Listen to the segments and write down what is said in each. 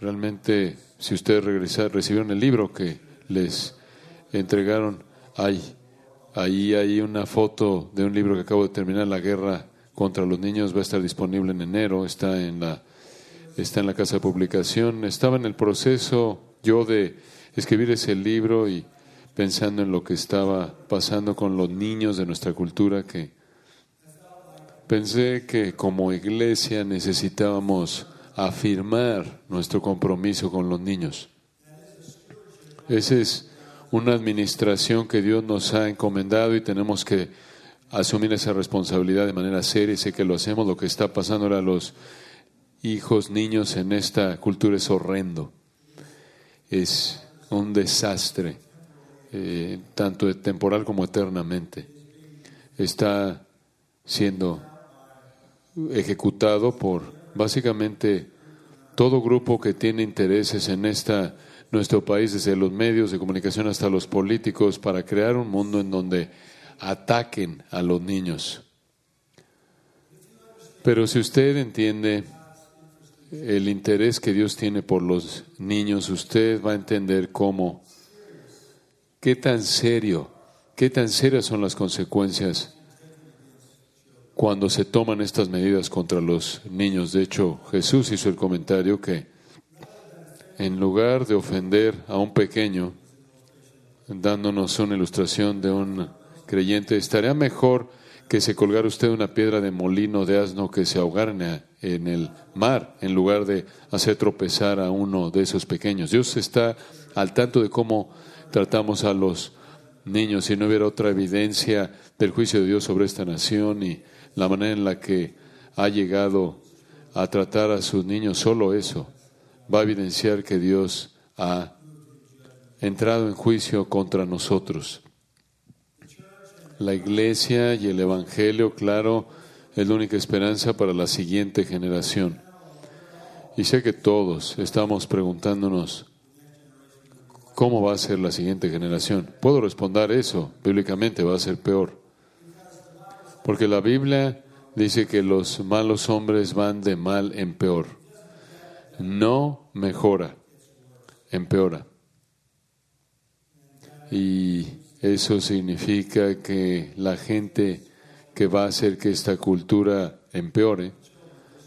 realmente, si ustedes regresaron, recibieron el libro que les entregaron, hay, ahí hay una foto de un libro que acabo de terminar, La guerra contra los niños, va a estar disponible en enero, está en la, está en la casa de publicación. Estaba en el proceso yo de escribir ese libro y pensando en lo que estaba pasando con los niños de nuestra cultura, que pensé que como iglesia necesitábamos afirmar nuestro compromiso con los niños. Esa es una administración que Dios nos ha encomendado y tenemos que asumir esa responsabilidad de manera seria sé que lo hacemos. Lo que está pasando a los hijos, niños en esta cultura es horrendo. Es un desastre, eh, tanto temporal como eternamente. Está siendo ejecutado por básicamente todo grupo que tiene intereses en nuestro país, desde los medios de comunicación hasta los políticos, para crear un mundo en donde ataquen a los niños. Pero si usted entiende el interés que Dios tiene por los niños, usted va a entender cómo, qué tan serio, qué tan serias son las consecuencias cuando se toman estas medidas contra los niños. De hecho, Jesús hizo el comentario que en lugar de ofender a un pequeño, dándonos una ilustración de un creyente, estaría mejor que se colgara usted una piedra de molino de asno que se ahogara en el mar, en lugar de hacer tropezar a uno de esos pequeños. Dios está al tanto de cómo tratamos a los niños. Si no hubiera otra evidencia del juicio de Dios sobre esta nación y la manera en la que ha llegado a tratar a sus niños, solo eso va a evidenciar que Dios ha entrado en juicio contra nosotros. La iglesia y el Evangelio, claro, es la única esperanza para la siguiente generación. Y sé que todos estamos preguntándonos, ¿cómo va a ser la siguiente generación? Puedo responder eso, bíblicamente va a ser peor. Porque la Biblia dice que los malos hombres van de mal en peor no mejora, empeora. Y eso significa que la gente que va a hacer que esta cultura empeore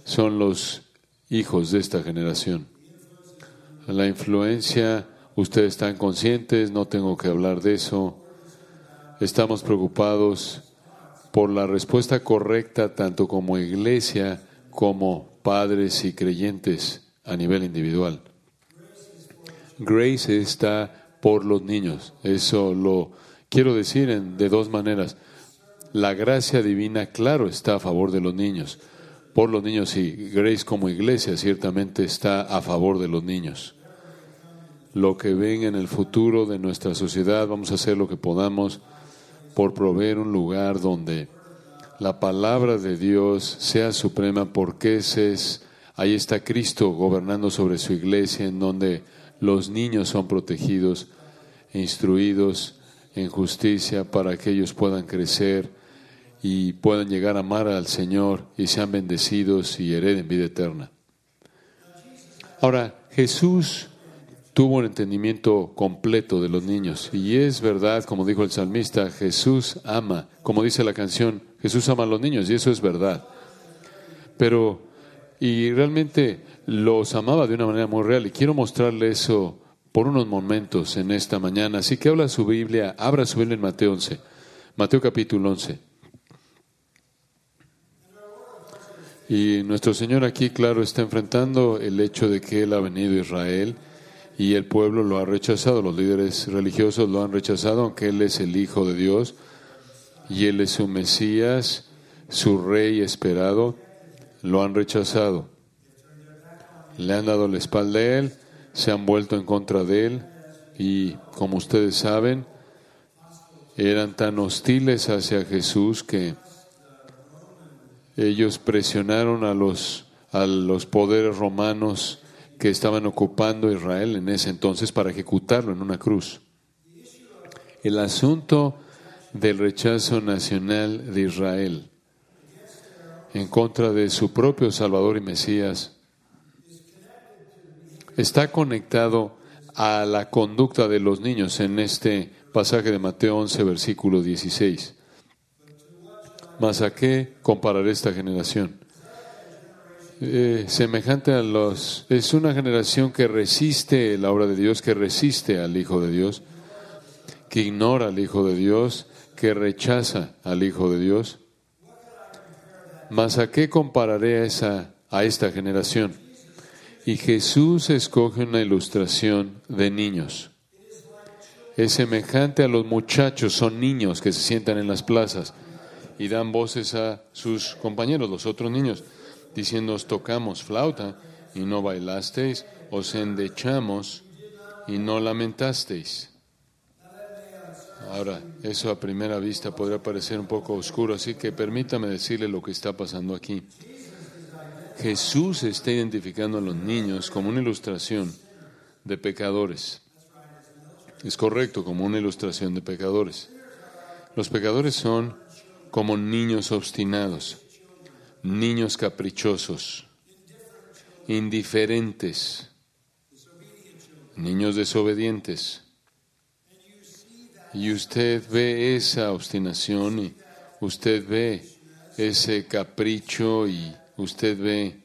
son los hijos de esta generación. La influencia, ustedes están conscientes, no tengo que hablar de eso. Estamos preocupados por la respuesta correcta tanto como iglesia como padres y creyentes a nivel individual. Grace está por los niños. Eso lo quiero decir de dos maneras. La gracia divina, claro, está a favor de los niños. Por los niños y Grace como iglesia ciertamente está a favor de los niños. Lo que ven en el futuro de nuestra sociedad, vamos a hacer lo que podamos por proveer un lugar donde la palabra de Dios sea suprema porque ese es Ahí está Cristo gobernando sobre su iglesia, en donde los niños son protegidos, e instruidos en justicia para que ellos puedan crecer y puedan llegar a amar al Señor y sean bendecidos y hereden vida eterna. Ahora, Jesús tuvo un entendimiento completo de los niños. Y es verdad, como dijo el salmista, Jesús ama, como dice la canción, Jesús ama a los niños, y eso es verdad. Pero y realmente los amaba de una manera muy real. Y quiero mostrarle eso por unos momentos en esta mañana. Así que habla su Biblia, abra su Biblia en Mateo 11, Mateo capítulo 11. Y nuestro Señor aquí, claro, está enfrentando el hecho de que Él ha venido a Israel y el pueblo lo ha rechazado, los líderes religiosos lo han rechazado, aunque Él es el Hijo de Dios y Él es su Mesías, su Rey esperado lo han rechazado. Le han dado la espalda a él, se han vuelto en contra de él y, como ustedes saben, eran tan hostiles hacia Jesús que ellos presionaron a los, a los poderes romanos que estaban ocupando Israel en ese entonces para ejecutarlo en una cruz. El asunto del rechazo nacional de Israel en contra de su propio Salvador y Mesías está conectado a la conducta de los niños en este pasaje de Mateo 11, versículo 16. Mas a qué compararé esta generación? Eh, semejante a los... Es una generación que resiste la obra de Dios, que resiste al Hijo de Dios, que ignora al Hijo de Dios, que rechaza al Hijo de Dios. Mas a qué compararé a, esa, a esta generación? Y Jesús escoge una ilustración de niños. Es semejante a los muchachos, son niños que se sientan en las plazas y dan voces a sus compañeros, los otros niños, diciendo, os tocamos flauta y no bailasteis, os endechamos y no lamentasteis. Ahora, eso a primera vista podría parecer un poco oscuro, así que permítame decirle lo que está pasando aquí. Jesús está identificando a los niños como una ilustración de pecadores. Es correcto, como una ilustración de pecadores. Los pecadores son como niños obstinados, niños caprichosos, indiferentes, niños desobedientes. Y usted ve esa obstinación y usted ve ese capricho y usted ve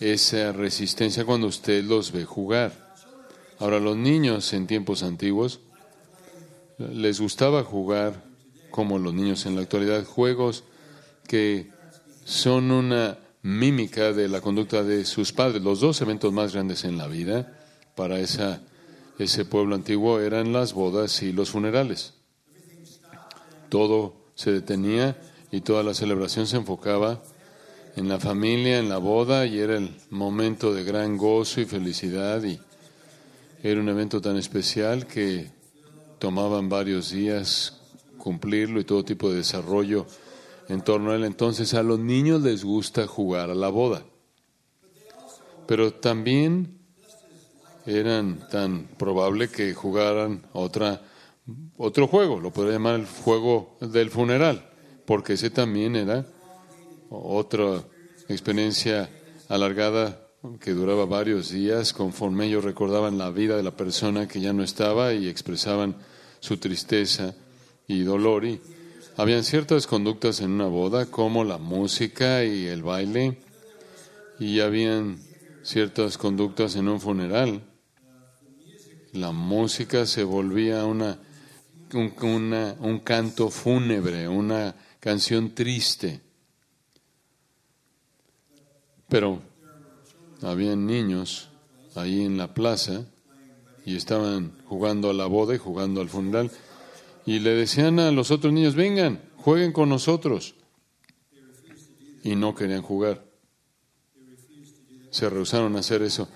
esa resistencia cuando usted los ve jugar. Ahora, los niños en tiempos antiguos les gustaba jugar como los niños en la actualidad, juegos que son una mímica de la conducta de sus padres. Los dos eventos más grandes en la vida para ese pueblo antiguo eran las bodas y los funerales. Todo se detenía y toda la celebración se enfocaba en la familia, en la boda, y era el momento de gran gozo y felicidad. Y era un evento tan especial que tomaban varios días cumplirlo y todo tipo de desarrollo en torno a él. Entonces a los niños les gusta jugar a la boda. Pero también eran tan probable que jugaran otra, otro juego, lo podría llamar el juego del funeral, porque ese también era otra experiencia alargada que duraba varios días, conforme ellos recordaban la vida de la persona que ya no estaba y expresaban su tristeza y dolor. Y habían ciertas conductas en una boda, como la música y el baile, y habían ciertas conductas en un funeral. La música se volvía una, un, un canto fúnebre, una canción triste. Pero habían niños ahí en la plaza y estaban jugando a la boda y jugando al funeral y le decían a los otros niños, vengan, jueguen con nosotros. Y no querían jugar. Se rehusaron a hacer eso.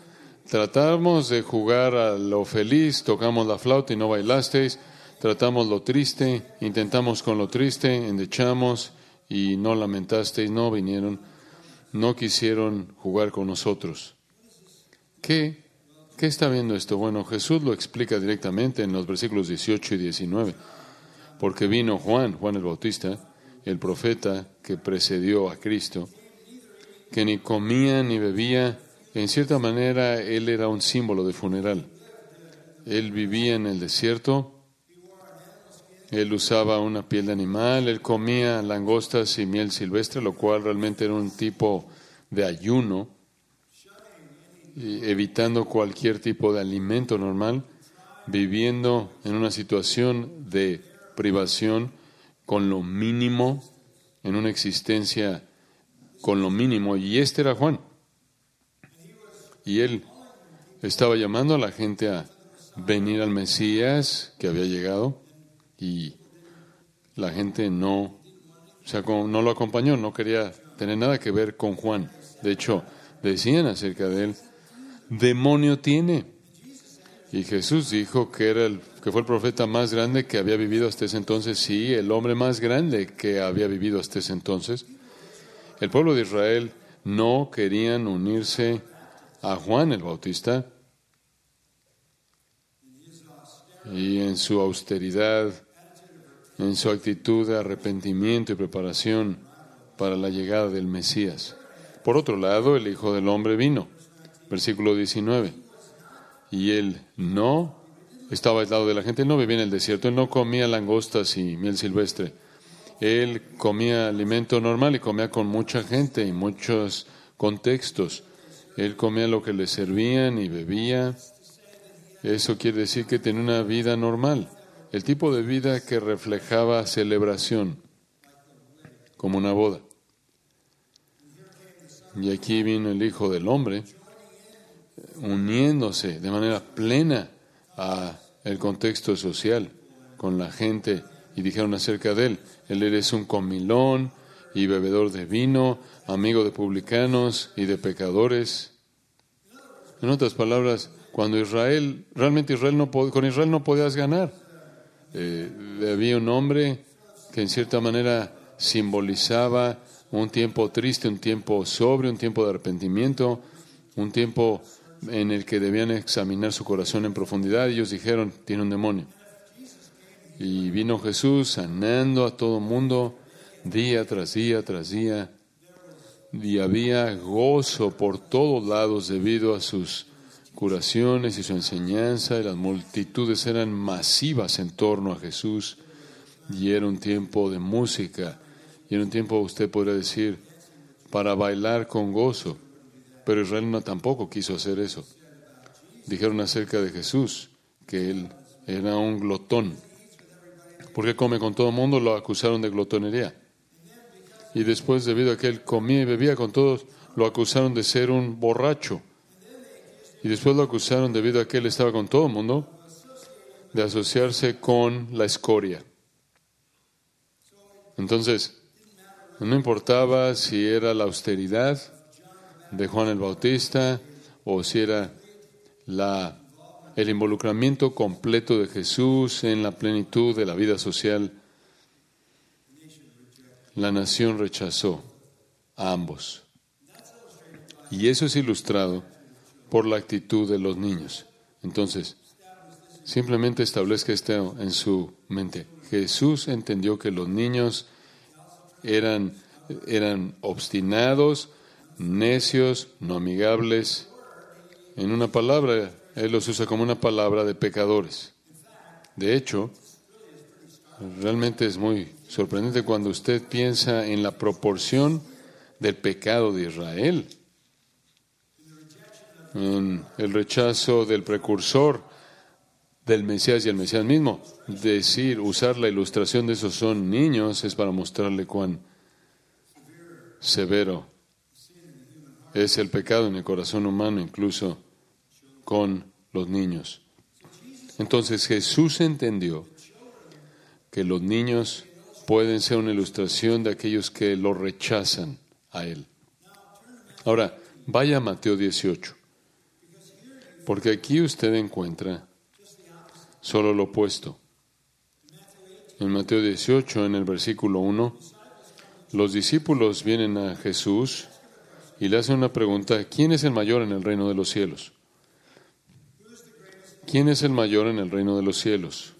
Tratamos de jugar a lo feliz, tocamos la flauta y no bailasteis. Tratamos lo triste, intentamos con lo triste, endechamos y no lamentasteis, no vinieron, no quisieron jugar con nosotros. ¿Qué? ¿Qué está viendo esto? Bueno, Jesús lo explica directamente en los versículos 18 y 19 porque vino Juan, Juan el Bautista, el profeta que precedió a Cristo, que ni comía ni bebía, en cierta manera él era un símbolo de funeral. Él vivía en el desierto, él usaba una piel de animal, él comía langostas y miel silvestre, lo cual realmente era un tipo de ayuno, evitando cualquier tipo de alimento normal, viviendo en una situación de privación con lo mínimo, en una existencia con lo mínimo. Y este era Juan. Y él estaba llamando a la gente a venir al Mesías que había llegado y la gente no, o sea, no lo acompañó, no quería tener nada que ver con Juan. De hecho, decían acerca de él, demonio tiene. Y Jesús dijo que, era el, que fue el profeta más grande que había vivido hasta ese entonces, sí, el hombre más grande que había vivido hasta ese entonces. El pueblo de Israel no querían unirse a Juan el Bautista y en su austeridad, en su actitud de arrepentimiento y preparación para la llegada del Mesías. Por otro lado, el Hijo del Hombre vino, versículo 19 Y él no estaba aislado de la gente, él no vivía en el desierto, él no comía langostas y miel silvestre. Él comía alimento normal y comía con mucha gente y muchos contextos. Él comía lo que le servían y bebía. Eso quiere decir que tenía una vida normal, el tipo de vida que reflejaba celebración, como una boda. Y aquí vino el Hijo del Hombre, uniéndose de manera plena a el contexto social con la gente y dijeron acerca de él, él eres un comilón y bebedor de vino, amigo de publicanos y de pecadores. En otras palabras, cuando Israel, realmente Israel no con Israel no podías ganar. Eh, había un hombre que en cierta manera simbolizaba un tiempo triste, un tiempo sobrio, un tiempo de arrepentimiento, un tiempo en el que debían examinar su corazón en profundidad. Ellos dijeron, tiene un demonio. Y vino Jesús sanando a todo mundo día tras día tras día. Y había gozo por todos lados debido a sus curaciones y su enseñanza. Y las multitudes eran masivas en torno a Jesús. Y era un tiempo de música. Y era un tiempo, usted podría decir, para bailar con gozo. Pero Israel no tampoco quiso hacer eso. Dijeron acerca de Jesús que él era un glotón. Porque come con todo el mundo, lo acusaron de glotonería. Y después, debido a que él comía y bebía con todos, lo acusaron de ser un borracho. Y después lo acusaron, debido a que él estaba con todo el mundo, de asociarse con la escoria. Entonces, no importaba si era la austeridad de Juan el Bautista o si era la, el involucramiento completo de Jesús en la plenitud de la vida social, la nación rechazó a ambos. Y eso es ilustrado por la actitud de los niños. Entonces, simplemente establezca esto en su mente. Jesús entendió que los niños eran, eran obstinados, necios, no amigables. En una palabra, Él los usa como una palabra de pecadores. De hecho, realmente es muy sorprendente cuando usted piensa en la proporción del pecado de Israel, en el rechazo del precursor del Mesías y el Mesías mismo. Decir, usar la ilustración de esos son niños es para mostrarle cuán severo es el pecado en el corazón humano, incluso con los niños. Entonces Jesús entendió que los niños pueden ser una ilustración de aquellos que lo rechazan a Él. Ahora, vaya a Mateo 18, porque aquí usted encuentra solo lo opuesto. En Mateo 18, en el versículo 1, los discípulos vienen a Jesús y le hacen una pregunta, ¿quién es el mayor en el reino de los cielos? ¿Quién es el mayor en el reino de los cielos?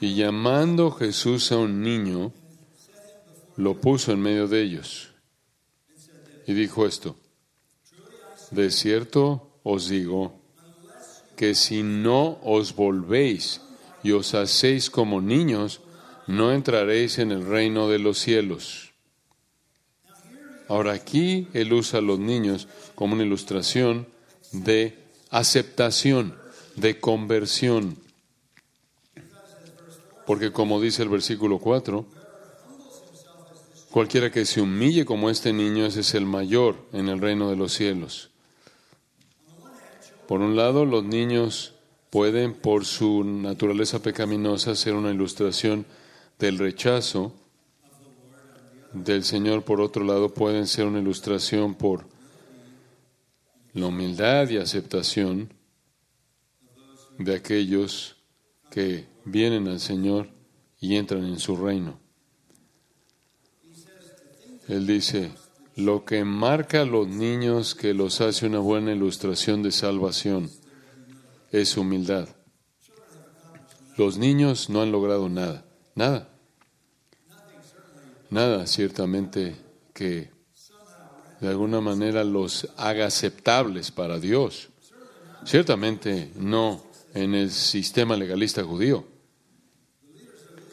Y llamando Jesús a un niño, lo puso en medio de ellos. Y dijo esto, de cierto os digo que si no os volvéis y os hacéis como niños, no entraréis en el reino de los cielos. Ahora aquí él usa a los niños como una ilustración de aceptación, de conversión. Porque como dice el versículo 4, cualquiera que se humille como este niño, ese es el mayor en el reino de los cielos. Por un lado, los niños pueden, por su naturaleza pecaminosa, ser una ilustración del rechazo del Señor, por otro lado, pueden ser una ilustración por la humildad y aceptación de aquellos que vienen al Señor y entran en su reino. Él dice, lo que marca a los niños que los hace una buena ilustración de salvación es humildad. Los niños no han logrado nada, nada nada ciertamente que de alguna manera los haga aceptables para Dios. Ciertamente no en el sistema legalista judío.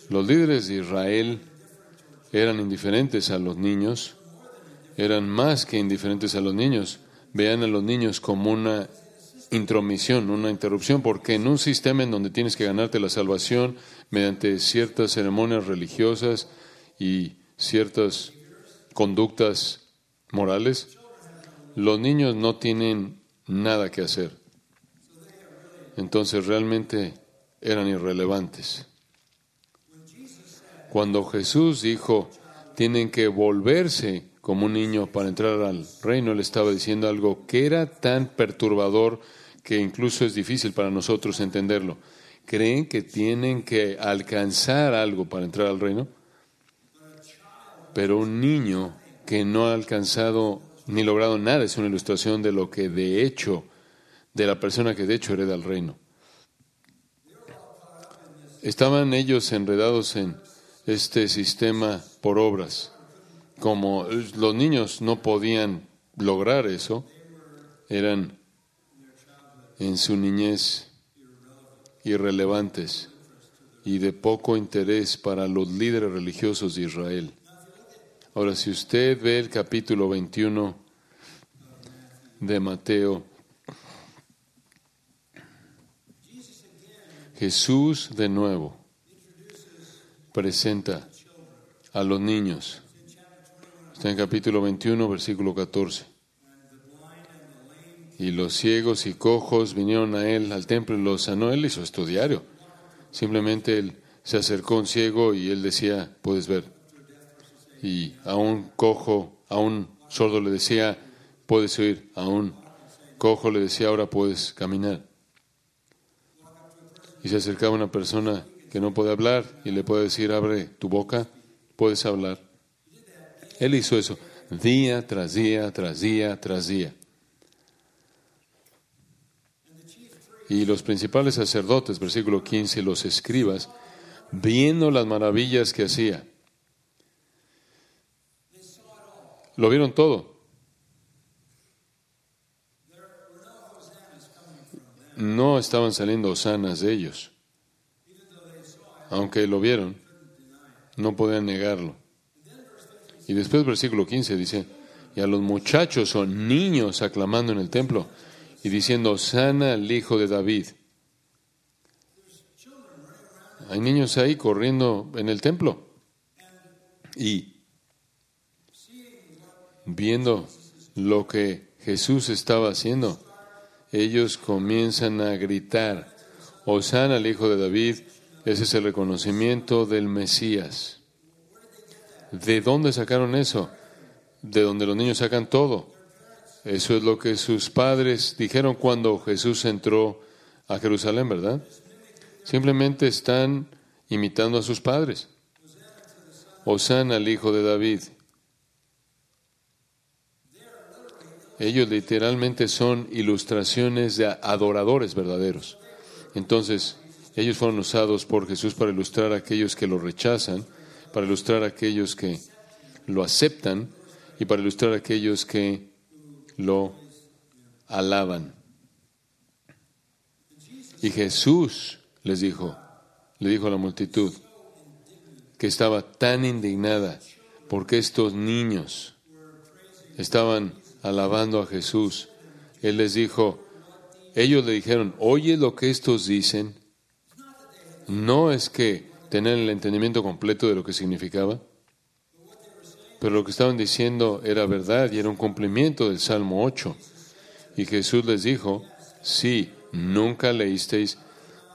Los líderes de Israel eran indiferentes a los niños, eran más que indiferentes a los niños. Vean a los niños como una intromisión, una interrupción, porque en un sistema en donde tienes que ganarte la salvación mediante ciertas ceremonias religiosas y ciertas conductas morales, los niños no tienen nada que hacer. Entonces realmente eran irrelevantes. Cuando Jesús dijo, tienen que volverse como un niño para entrar al reino, él estaba diciendo algo que era tan perturbador que incluso es difícil para nosotros entenderlo. ¿Creen que tienen que alcanzar algo para entrar al reino? Pero un niño que no ha alcanzado ni logrado nada es una ilustración de lo que de hecho, de la persona que de hecho hereda el reino. Estaban ellos enredados en este sistema por obras. Como los niños no podían lograr eso, eran en su niñez irrelevantes y de poco interés para los líderes religiosos de Israel. Ahora, si usted ve el capítulo 21 de Mateo, Jesús de nuevo presenta a los niños. Está en capítulo 21, versículo 14. Y los ciegos y cojos vinieron a él al templo y los sanó. Él hizo esto diario. Simplemente él se acercó a un ciego y él decía, puedes ver. Y a un cojo, a un sordo le decía, puedes oír. A un cojo le decía, ahora puedes caminar. Y se acercaba una persona que no puede hablar y le puede decir, abre tu boca, puedes hablar. Él hizo eso día tras día, tras día, tras día. Y los principales sacerdotes, versículo 15, los escribas, viendo las maravillas que hacía, lo vieron todo. No estaban saliendo sanas de ellos. Aunque lo vieron, no podían negarlo. Y después versículo 15 dice, y a los muchachos o niños aclamando en el templo, y diciendo, sana al hijo de David. Hay niños ahí corriendo en el templo y viendo lo que Jesús estaba haciendo, ellos comienzan a gritar, Osana al hijo de David, ese es el reconocimiento del Mesías. ¿De dónde sacaron eso? De donde los niños sacan todo. Eso es lo que sus padres dijeron cuando Jesús entró a Jerusalén, ¿verdad? Simplemente están imitando a sus padres. Osana al hijo de David. Ellos literalmente son ilustraciones de adoradores verdaderos. Entonces, ellos fueron usados por Jesús para ilustrar a aquellos que lo rechazan, para ilustrar a aquellos que lo aceptan y para ilustrar a aquellos que lo alaban. Y Jesús les dijo, le dijo a la multitud, que estaba tan indignada porque estos niños estaban alabando a Jesús. Él les dijo, ellos le dijeron, oye lo que estos dicen. No es que tener el entendimiento completo de lo que significaba. Pero lo que estaban diciendo era verdad y era un cumplimiento del Salmo 8. Y Jesús les dijo, sí, nunca leísteis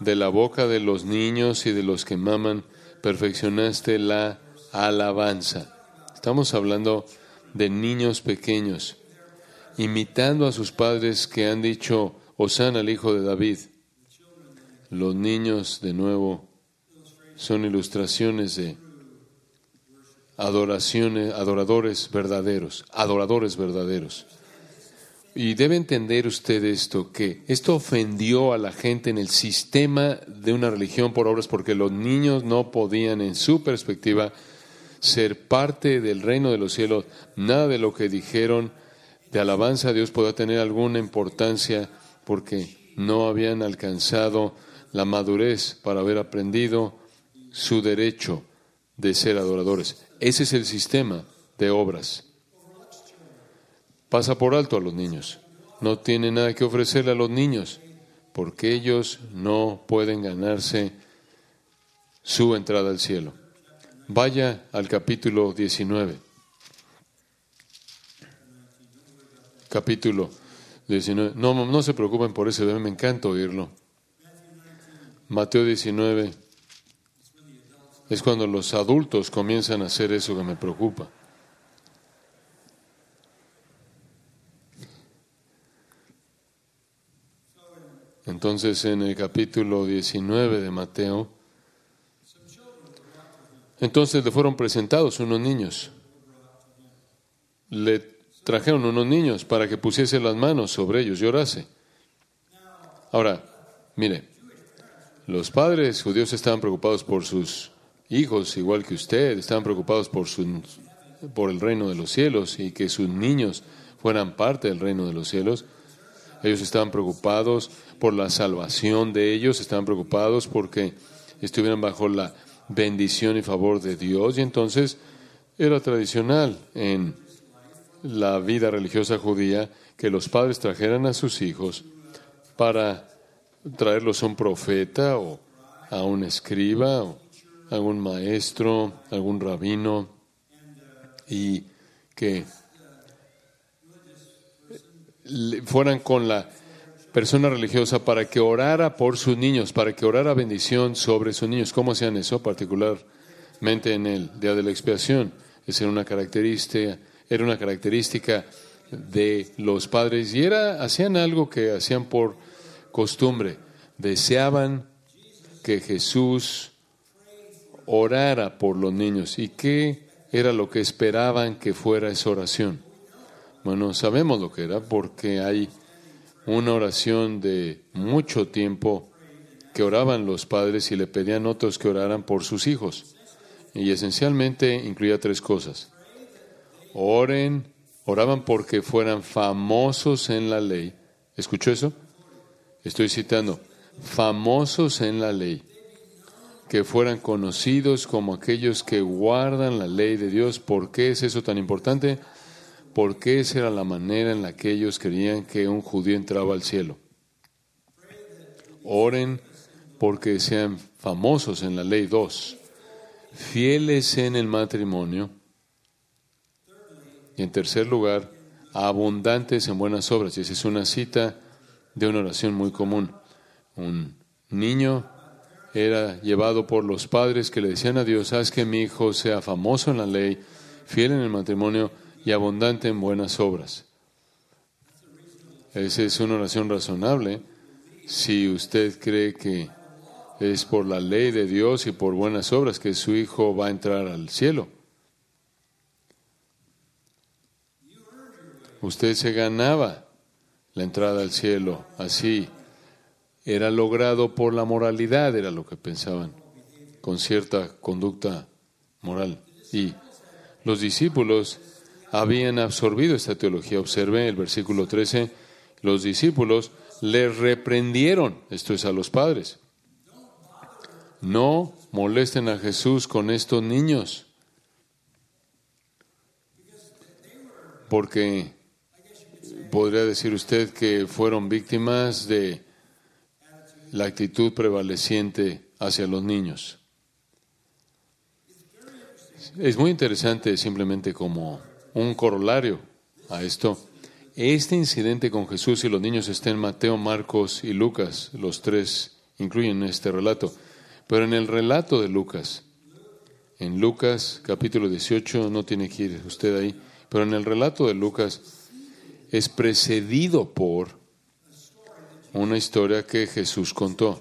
de la boca de los niños y de los que maman, perfeccionaste la alabanza. Estamos hablando de niños pequeños, imitando a sus padres que han dicho, Osana al hijo de David. Los niños, de nuevo, son ilustraciones de adoraciones, adoradores verdaderos, adoradores verdaderos. Y debe entender usted esto, que esto ofendió a la gente en el sistema de una religión por obras porque los niños no podían, en su perspectiva, ser parte del reino de los cielos. Nada de lo que dijeron de alabanza a Dios podía tener alguna importancia porque no habían alcanzado la madurez para haber aprendido su derecho de ser adoradores. Ese es el sistema de obras. Pasa por alto a los niños. No tiene nada que ofrecerle a los niños porque ellos no pueden ganarse su entrada al cielo. Vaya al capítulo 19. Capítulo 19. No, no se preocupen por ese, me encanta oírlo. Mateo 19 es cuando los adultos comienzan a hacer eso que me preocupa. Entonces en el capítulo 19 de Mateo, entonces le fueron presentados unos niños. Le trajeron unos niños para que pusiese las manos sobre ellos y orase. Ahora, mire, los padres judíos estaban preocupados por sus hijos, igual que usted, estaban preocupados por, su, por el reino de los cielos y que sus niños fueran parte del reino de los cielos. Ellos estaban preocupados por la salvación de ellos, estaban preocupados porque estuvieran bajo la bendición y favor de Dios. Y entonces era tradicional en la vida religiosa judía que los padres trajeran a sus hijos para traerlos a un profeta o a un escriba o a algún maestro, algún rabino y que fueran con la persona religiosa para que orara por sus niños, para que orara bendición sobre sus niños. ¿Cómo hacían eso? Particularmente en el día de la expiación. Esa era una característica, era una característica de los padres y era hacían algo que hacían por costumbre. Deseaban que Jesús orara por los niños. ¿Y qué era lo que esperaban que fuera esa oración? Bueno, sabemos lo que era porque hay una oración de mucho tiempo que oraban los padres y le pedían otros que oraran por sus hijos. Y esencialmente incluía tres cosas. Oren, oraban porque fueran famosos en la ley. ¿Escuchó eso? Estoy citando, famosos en la ley, que fueran conocidos como aquellos que guardan la ley de Dios. ¿Por qué es eso tan importante? porque esa era la manera en la que ellos creían que un judío entraba al cielo. Oren porque sean famosos en la ley 2, fieles en el matrimonio y en tercer lugar, abundantes en buenas obras. Y esa es una cita de una oración muy común. Un niño era llevado por los padres que le decían a Dios, haz que mi hijo sea famoso en la ley, fiel en el matrimonio y abundante en buenas obras. Esa es una oración razonable si usted cree que es por la ley de Dios y por buenas obras que su hijo va a entrar al cielo. Usted se ganaba la entrada al cielo así. Era logrado por la moralidad, era lo que pensaban, con cierta conducta moral. Y los discípulos habían absorbido esta teología. Observe el versículo 13, los discípulos le reprendieron, esto es a los padres. No molesten a Jesús con estos niños, porque podría decir usted que fueron víctimas de la actitud prevaleciente hacia los niños. Es muy interesante simplemente como un corolario a esto. Este incidente con Jesús y los niños está en Mateo, Marcos y Lucas. Los tres incluyen este relato. Pero en el relato de Lucas, en Lucas capítulo 18, no tiene que ir usted ahí, pero en el relato de Lucas es precedido por una historia que Jesús contó.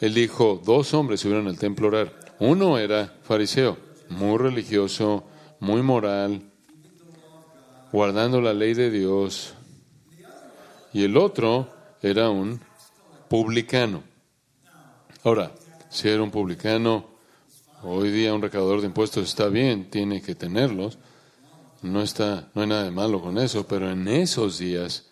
Él dijo, dos hombres subieron al templo a orar. Uno era fariseo, muy religioso, muy moral, guardando la ley de Dios, y el otro era un publicano. Ahora, si era un publicano, hoy día un recaudador de impuestos está bien, tiene que tenerlos, no, está, no hay nada de malo con eso, pero en esos días,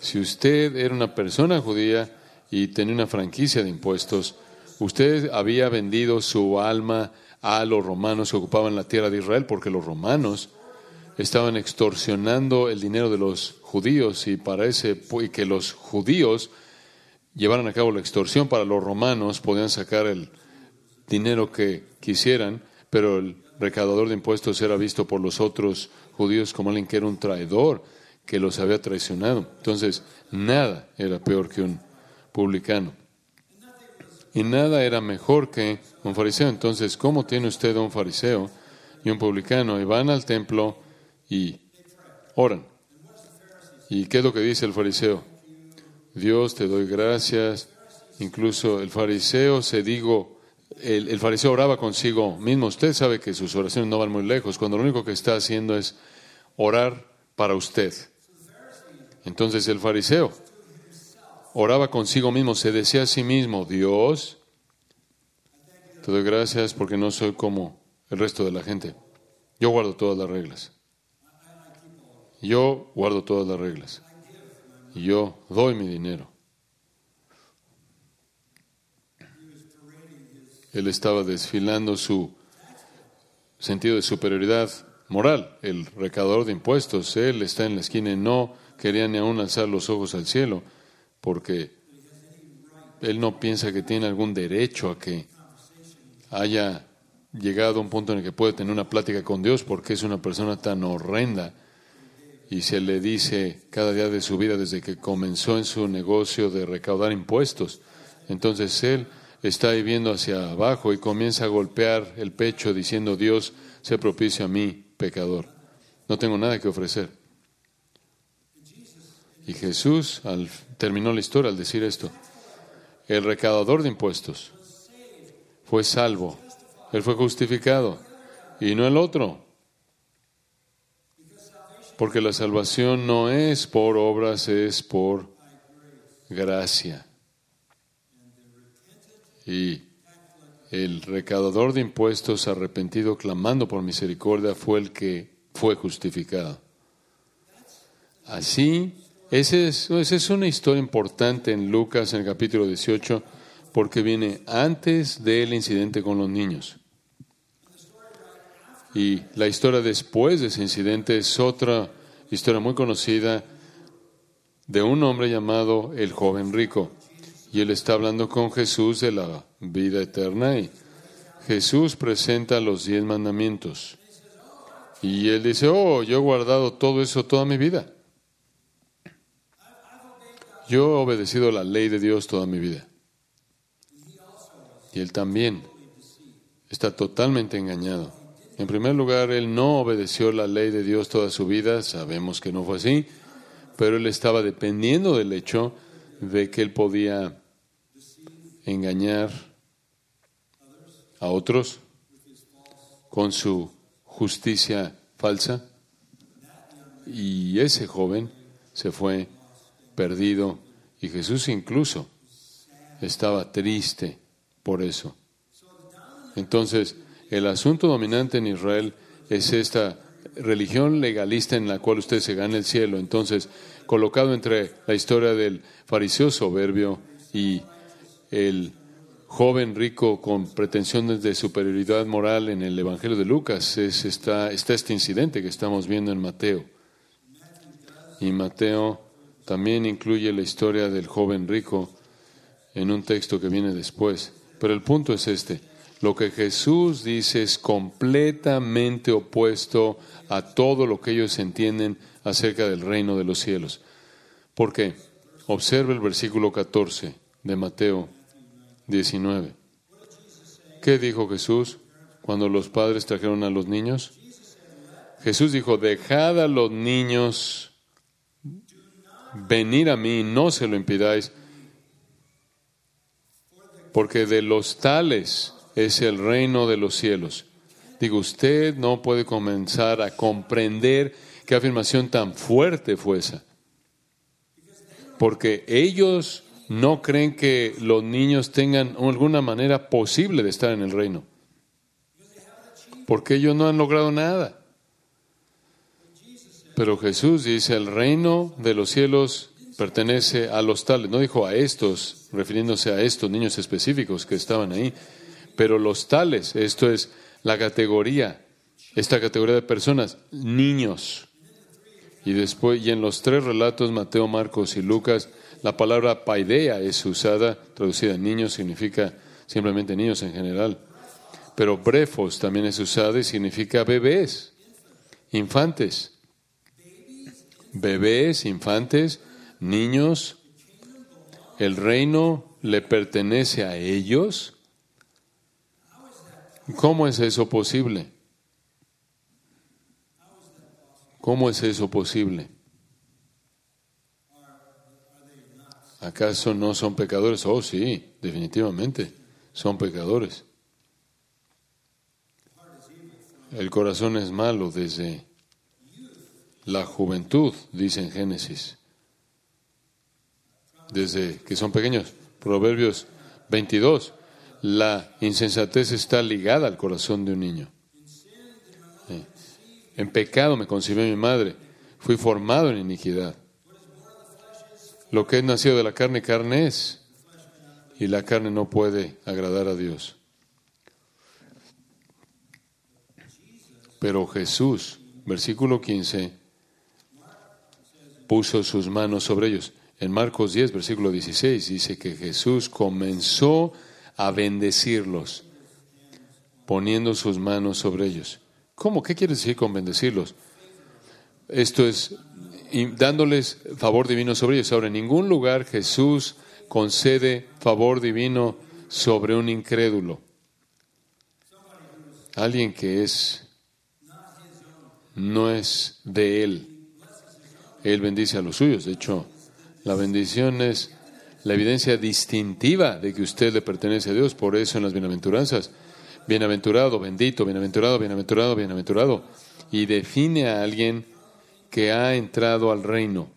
Si usted era una persona judía y tenía una franquicia de impuestos, usted había vendido su alma a los romanos que ocupaban la tierra de Israel, porque los romanos estaban extorsionando el dinero de los judíos y y que los judíos llevaran a cabo la extorsión para los romanos podían sacar el dinero que quisieran, pero el recaudador de impuestos era visto por los otros judíos como alguien que era un traidor, que los había traicionado. Entonces, nada era peor que un publicano. Y nada era mejor que un fariseo. Entonces, ¿cómo tiene usted un fariseo y un publicano? Y van al templo y oran. ¿Y qué es lo que dice el fariseo? Dios, te doy gracias. Incluso el fariseo se digo, el, fariseo oraba consigo mismo. Usted sabe que sus oraciones no van muy lejos, cuando lo único que está haciendo es orar para usted. Entonces el fariseo oraba consigo mismo, se decía a sí mismo, Dios, te doy gracias porque no soy como el resto de la gente. Yo guardo todas las reglas. Yo guardo todas las reglas. Yo doy mi dinero. Él estaba desfilando su sentido de superioridad moral. El recaudador de impuestos, él está en la esquina y no quería ni aún alzar los ojos al cielo, porque él no piensa que tiene algún derecho a que haya llegado a un punto en el que puede tener una plática con Dios, porque es una persona tan horrenda y se le dice cada día de su vida desde que comenzó en su negocio de recaudar impuestos. Entonces él está viviendo hacia abajo y comienza a golpear el pecho diciendo, Dios, se propicia a mí, pecador. No tengo nada que ofrecer. Y Jesús al, terminó la historia al decir esto. El recaudador de impuestos fue salvo. Él fue justificado y no el otro. Porque la salvación no es por obras, es por gracia. Y el recaudador de impuestos arrepentido clamando por misericordia fue el que fue justificado. Así, esa es, esa es una historia importante en Lucas en el capítulo 18 porque viene antes del incidente con los niños. Y la historia después de ese incidente es otra historia muy conocida de un hombre llamado el joven rico. Y él está hablando con Jesús de la vida eterna y Jesús presenta los diez mandamientos. Y él dice, oh, yo he guardado todo eso toda mi vida. Yo he obedecido la ley de Dios toda mi vida. Y él también está totalmente engañado. En primer lugar, él no obedeció la ley de Dios toda su vida, sabemos que no fue así, pero él estaba dependiendo del hecho de que él podía engañar a otros con su justicia falsa. Y ese joven se fue perdido y Jesús incluso estaba triste por eso. Entonces, el asunto dominante en Israel es esta religión legalista en la cual usted se gana el cielo. Entonces, colocado entre la historia del fariseo soberbio y el joven rico con pretensiones de superioridad moral en el Evangelio de Lucas, es, está, está este incidente que estamos viendo en Mateo. Y Mateo también incluye la historia del joven rico en un texto que viene después. Pero el punto es este. Lo que Jesús dice es completamente opuesto a todo lo que ellos entienden acerca del reino de los cielos. ¿Por qué? Observe el versículo 14 de Mateo 19. ¿Qué dijo Jesús cuando los padres trajeron a los niños? Jesús dijo, dejad a los niños venir a mí, no se lo impidáis, porque de los tales es el reino de los cielos. Digo, usted no puede comenzar a comprender qué afirmación tan fuerte fue esa. Porque ellos no creen que los niños tengan alguna manera posible de estar en el reino. Porque ellos no han logrado nada. Pero Jesús dice, el reino de los cielos pertenece a los tales. No dijo a estos, refiriéndose a estos niños específicos que estaban ahí, pero los tales, esto es la categoría, esta categoría de personas, niños. Y después, y en los tres relatos, Mateo, Marcos y Lucas, la palabra paidea es usada, traducida en niños, significa simplemente niños en general. Pero brefos también es usada y significa bebés, infantes. Bebés, infantes, niños. El reino le pertenece a ellos. ¿Cómo es eso posible? ¿Cómo es eso posible? ¿Acaso no son pecadores? Oh, sí, definitivamente, son pecadores. El corazón es malo desde la juventud, dice en Génesis, desde que son pequeños. Proverbios 22, la insensatez está ligada al corazón de un niño. En pecado me concibió mi madre, fui formado en iniquidad. Lo que es nacido de la carne, carne es. Y la carne no puede agradar a Dios. Pero Jesús, versículo 15, puso sus manos sobre ellos. En Marcos 10, versículo 16, dice que Jesús comenzó a bendecirlos, poniendo sus manos sobre ellos. ¿Cómo? ¿Qué quiere decir con bendecirlos? Esto es dándoles favor divino sobre ellos. Ahora, en ningún lugar Jesús concede favor divino sobre un incrédulo. Alguien que es no es de él. Él bendice a los suyos. De hecho, la bendición es la evidencia distintiva de que usted le pertenece a Dios. Por eso en las bienaventuranzas, bienaventurado, bendito, bienaventurado, bienaventurado, bienaventurado. Y define a alguien que ha entrado al reino.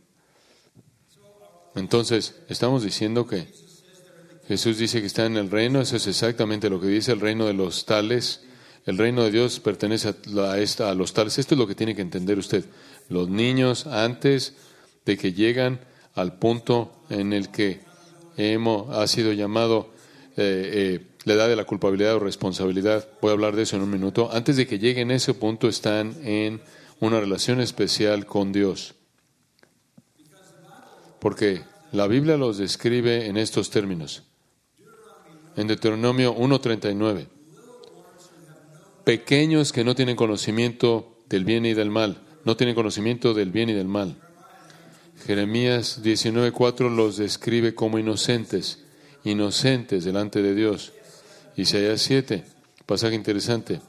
Entonces, estamos diciendo que Jesús dice que está en el reino, eso es exactamente lo que dice el reino de los tales. El reino de Dios pertenece a, a los tales. Esto es lo que tiene que entender usted. Los niños, antes de que llegan al punto en el que hemos, ha sido llamado eh, eh, la edad de la culpabilidad o responsabilidad, voy a hablar de eso en un minuto, antes de que lleguen a ese punto están en una relación especial con Dios. Porque la Biblia los describe en estos términos. En Deuteronomio 1.39. Pequeños que no tienen conocimiento del bien y del mal. No tienen conocimiento del bien y del mal. Jeremías 19.4 los describe como inocentes. Inocentes delante de Dios. Isaías 7. Pasaje interesante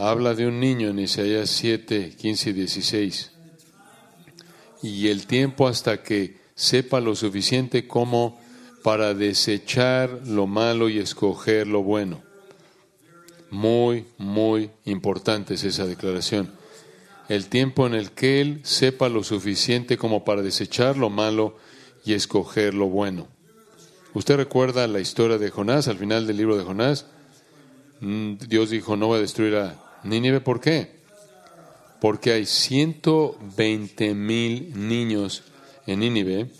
habla de un niño en Isaías 7, 15 y 16. Y el tiempo hasta que sepa lo suficiente como para desechar lo malo y escoger lo bueno. Muy, muy importante es esa declaración. El tiempo en el que Él sepa lo suficiente como para desechar lo malo y escoger lo bueno. ¿Usted recuerda la historia de Jonás al final del libro de Jonás? Mm, Dios dijo, no va a destruir a Nínive, ¿por qué? Porque hay 120 mil niños en Nínive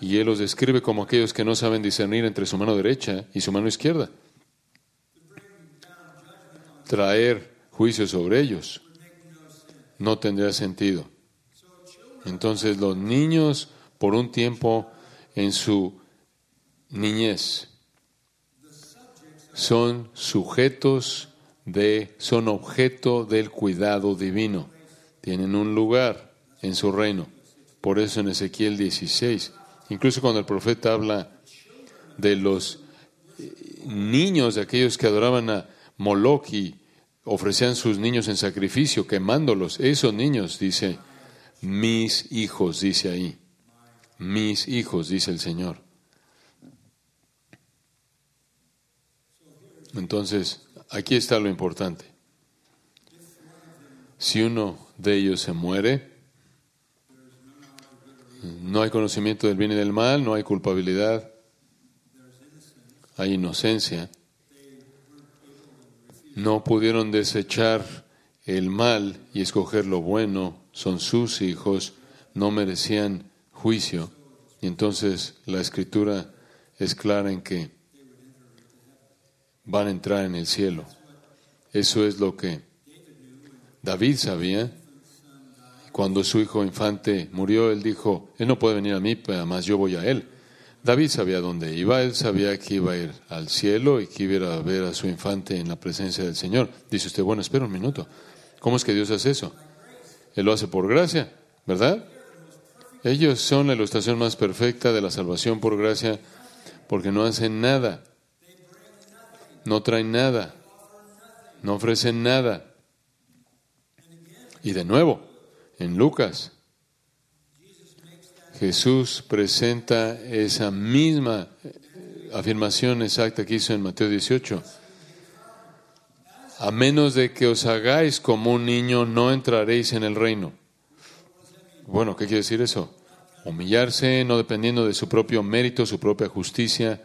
y él los describe como aquellos que no saben discernir entre su mano derecha y su mano izquierda. Traer juicio sobre ellos no tendría sentido. Entonces los niños por un tiempo en su niñez son sujetos de, son objeto del cuidado divino. Tienen un lugar en su reino. Por eso en Ezequiel 16, incluso cuando el profeta habla de los eh, niños, de aquellos que adoraban a Moloch ofrecían sus niños en sacrificio, quemándolos, esos niños, dice, mis hijos, dice ahí, mis hijos, dice el Señor. Entonces, aquí está lo importante. Si uno de ellos se muere, no hay conocimiento del bien y del mal, no hay culpabilidad, hay inocencia. No pudieron desechar el mal y escoger lo bueno, son sus hijos, no merecían juicio. Y entonces la escritura es clara en que van a entrar en el cielo. Eso es lo que David sabía. Cuando su hijo infante murió, él dijo, él no puede venir a mí, pero además yo voy a él. David sabía dónde iba, él sabía que iba a ir al cielo y que iba a ver a su infante en la presencia del Señor. Dice usted, bueno, espera un minuto. ¿Cómo es que Dios hace eso? Él lo hace por gracia, ¿verdad? Ellos son la ilustración más perfecta de la salvación por gracia porque no hacen nada, no traen nada, no ofrecen nada. Y de nuevo, en Lucas, Jesús presenta esa misma afirmación exacta que hizo en Mateo 18. A menos de que os hagáis como un niño, no entraréis en el reino. Bueno, ¿qué quiere decir eso? Humillarse no dependiendo de su propio mérito, su propia justicia.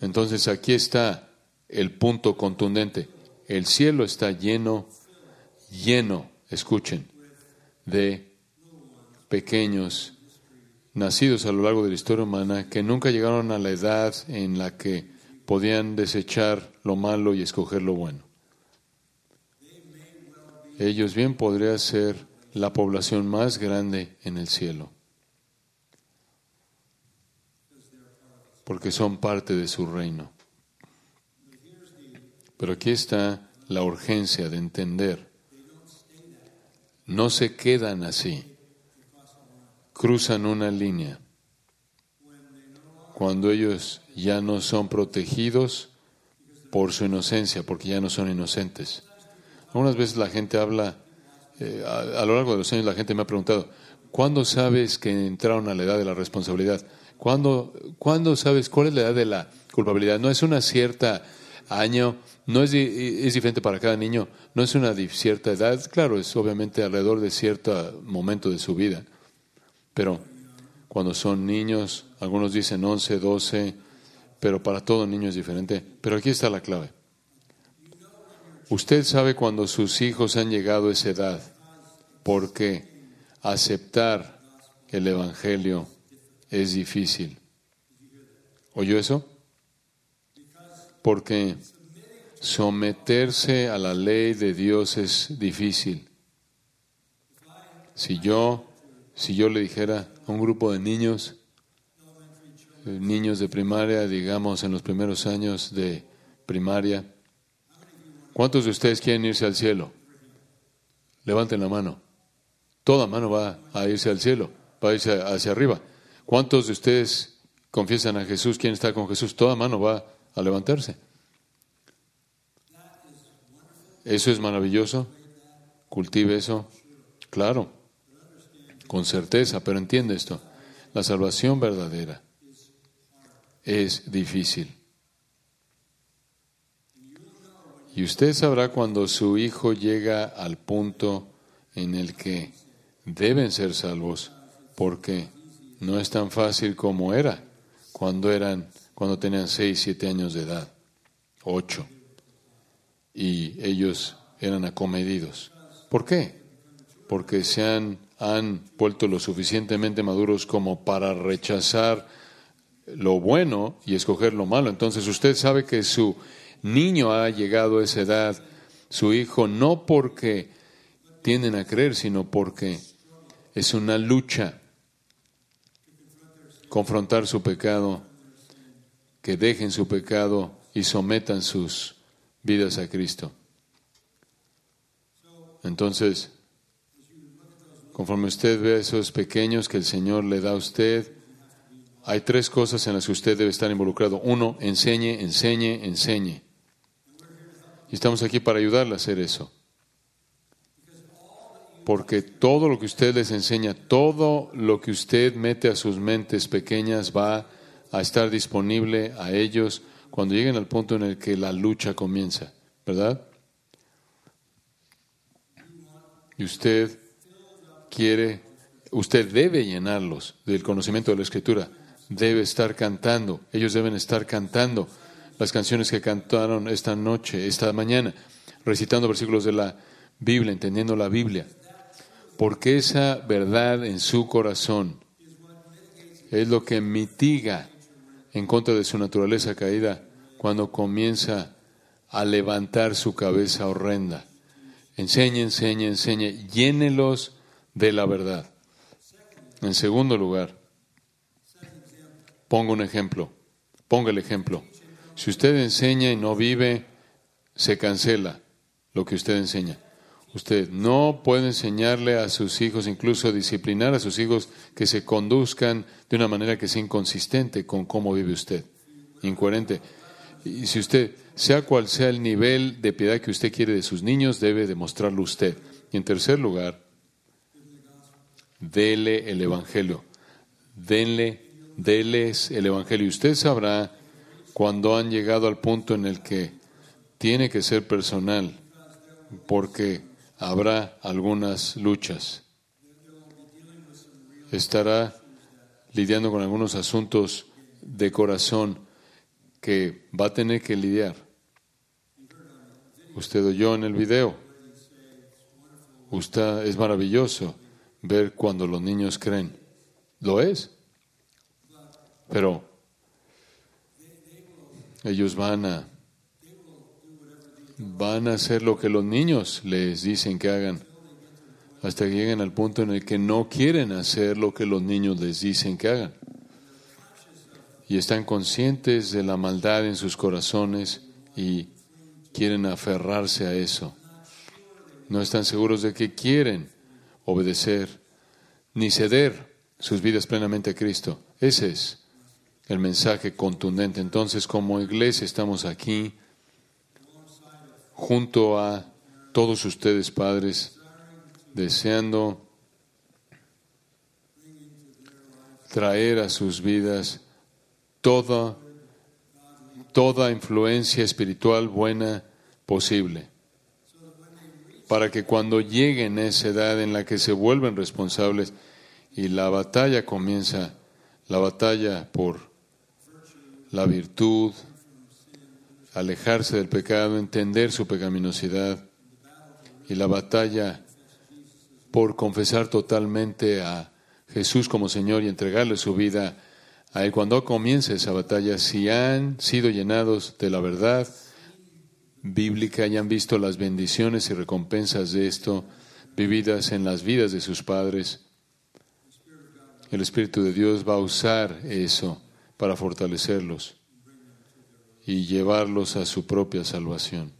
Entonces aquí está el punto contundente. El cielo está lleno, lleno, escuchen, de pequeños nacidos a lo largo de la historia humana que nunca llegaron a la edad en la que podían desechar lo malo y escoger lo bueno. Ellos bien podrían ser la población más grande en el cielo, porque son parte de su reino. Pero aquí está la urgencia de entender. No se quedan así cruzan una línea cuando ellos ya no son protegidos por su inocencia, porque ya no son inocentes. Algunas veces la gente habla, eh, a, lo largo de los años la gente me ha preguntado, ¿cuándo sabes que entraron a la edad de la responsabilidad? ¿Cuándo, ¿Cuándo sabes cuál es la edad de la culpabilidad? No es una cierta año, no es, es diferente para cada niño, no es una cierta edad, claro, es obviamente alrededor de cierto momento de su vida. Pero cuando son niños, algunos dicen 11, 12, pero para todo niño es diferente. Pero aquí está la clave. Usted sabe cuando sus hijos han llegado a esa edad, porque aceptar el Evangelio es difícil. ¿Oyó eso? Porque someterse a la ley de Dios es difícil. Si yo si yo le dijera a un grupo de niños, eh, niños de primaria, digamos en los primeros años de primaria, ¿cuántos de ustedes quieren irse al cielo? Levanten la mano. Toda mano va a irse al cielo, va a irse hacia arriba. ¿Cuántos de ustedes confiesan a Jesús, quieren estar con Jesús? Toda mano va a levantarse. ¿Eso es maravilloso? Cultive eso. Claro con certeza, pero entiende esto, la salvación verdadera es difícil. Y usted sabrá cuando su hijo llega al punto en el que deben ser salvos, porque no es tan fácil como era cuando eran, cuando tenían seis, siete años de edad, ocho, y ellos eran acomedidos. ¿Por qué? Porque se han han vuelto lo suficientemente maduros como para rechazar lo bueno y escoger lo malo. Entonces usted sabe que su niño ha llegado a esa edad, su hijo, no porque tienden a creer, sino porque es una lucha confrontar su pecado, que dejen su pecado y sometan sus vidas a Cristo. Entonces, Conforme usted ve a esos pequeños que el Señor le da a usted, hay tres cosas en las que usted debe estar involucrado. Uno, enseñe, enseñe, enseñe. Y estamos aquí para ayudarle a hacer eso. Porque todo lo que usted les enseña, todo lo que usted mete a sus mentes pequeñas va a estar disponible a ellos cuando lleguen al punto en el que la lucha comienza, ¿verdad? Y usted quiere, usted debe llenarlos del conocimiento de la Escritura, debe estar cantando, ellos deben estar cantando las canciones que cantaron esta noche, esta mañana, recitando versículos de la Biblia, entendiendo la Biblia. porque esa verdad en su corazón es lo que mitiga en contra de su naturaleza caída cuando comienza a levantar su cabeza horrenda. Enseñe, enseñe, enseñe, llénelos de la verdad. En segundo lugar, pongo un ejemplo, ponga el ejemplo. Si usted enseña y no vive, se cancela lo que usted enseña. Usted no puede enseñarle a sus hijos, incluso disciplinar a sus hijos, que se conduzcan de una manera que sea inconsistente con cómo vive usted, incoherente. Y si usted, sea cual sea el nivel de piedad que usted quiere de sus niños, debe demostrarlo usted. Y en tercer lugar, dele el Evangelio. Denle, deles el Evangelio. Y usted sabrá cuando han llegado al punto en el que tiene que ser personal, porque habrá algunas luchas. Estará lidiando con algunos asuntos de corazón que va a tener que lidiar. Usted oyó en el video. Usted es maravilloso ver cuando los niños creen. Lo es. Pero ellos van a van a hacer lo que los niños les dicen que hagan hasta que lleguen al punto en el que no quieren hacer lo que los niños les dicen que hagan. Y están conscientes de la maldad en sus corazones y quieren aferrarse a eso. No están seguros de que quieren obedecer ni ceder sus vidas plenamente a Cristo. Ese es el mensaje contundente. Entonces, como iglesia estamos aquí junto a todos ustedes, padres, deseando traer a sus vidas toda, toda influencia espiritual buena posible, para que cuando lleguen a esa edad en la que se vuelven responsables y la batalla comienza, la batalla por la virtud, alejarse del pecado, entender su pecaminosidad y la batalla por confesar totalmente a Jesús como Señor y entregarle su vida a Él. Cuando comience esa batalla, si han sido llenados de la verdad bíblica han visto las bendiciones y recompensas de esto vividas en las vidas de sus padres, el Espíritu de Dios va a usar eso para fortalecerlos y llevarlos a su propia salvación.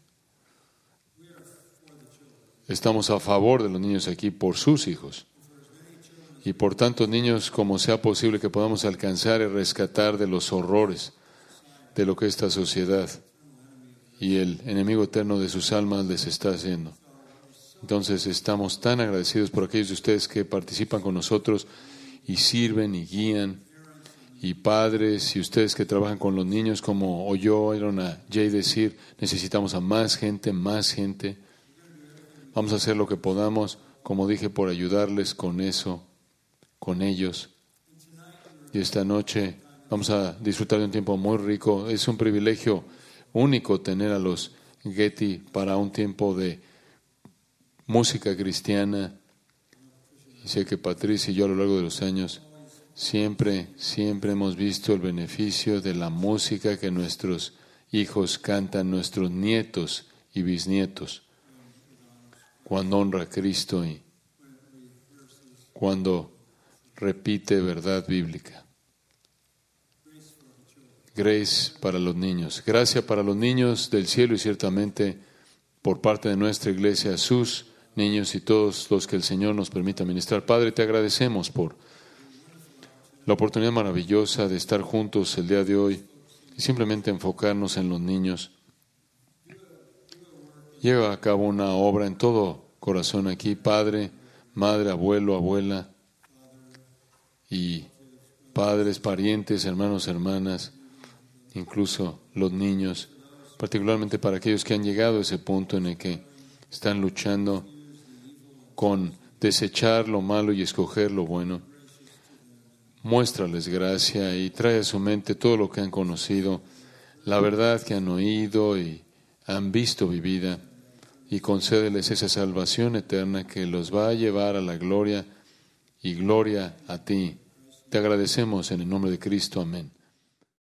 Estamos a favor de los niños aquí por sus hijos y por tantos niños como sea posible que podamos alcanzar y rescatar de los horrores de lo que esta sociedad y el enemigo eterno de sus almas les está haciendo. Entonces estamos tan agradecidos por aquellos de ustedes que participan con nosotros y sirven y guían y padres y ustedes que trabajan con los niños, como oyeron a Jay decir, necesitamos a más gente, más gente. Vamos a hacer lo que podamos, como dije, por ayudarles con eso, con ellos. Y esta noche vamos a disfrutar de un tiempo muy rico. Es un privilegio único tener a los Getty para un tiempo de música cristiana. Y sé que Patricia y yo a lo largo de los años Siempre, siempre hemos visto el beneficio de la música que nuestros hijos cantan, nuestros nietos y bisnietos, cuando honra a Cristo y cuando repite verdad bíblica. Grace para los niños. Gracias para los niños del cielo y ciertamente por parte de nuestra iglesia, sus niños y todos los que el Señor nos permita ministrar. Padre, te agradecemos por la oportunidad maravillosa de estar juntos el día de hoy y simplemente enfocarnos en los niños. Lleva a cabo una obra en todo corazón aquí, padre, madre, abuelo, abuela y padres, parientes, hermanos, hermanas, incluso los niños, particularmente para aquellos que han llegado a ese punto en el que están luchando con desechar lo malo y escoger lo bueno muéstrales gracia y trae a su mente todo lo que han conocido, la verdad que han oído y han visto vivida. y concédeles esa salvación eterna que los va a llevar a la gloria y gloria a ti. Te agradecemos en el nombre de Cristo. Amén.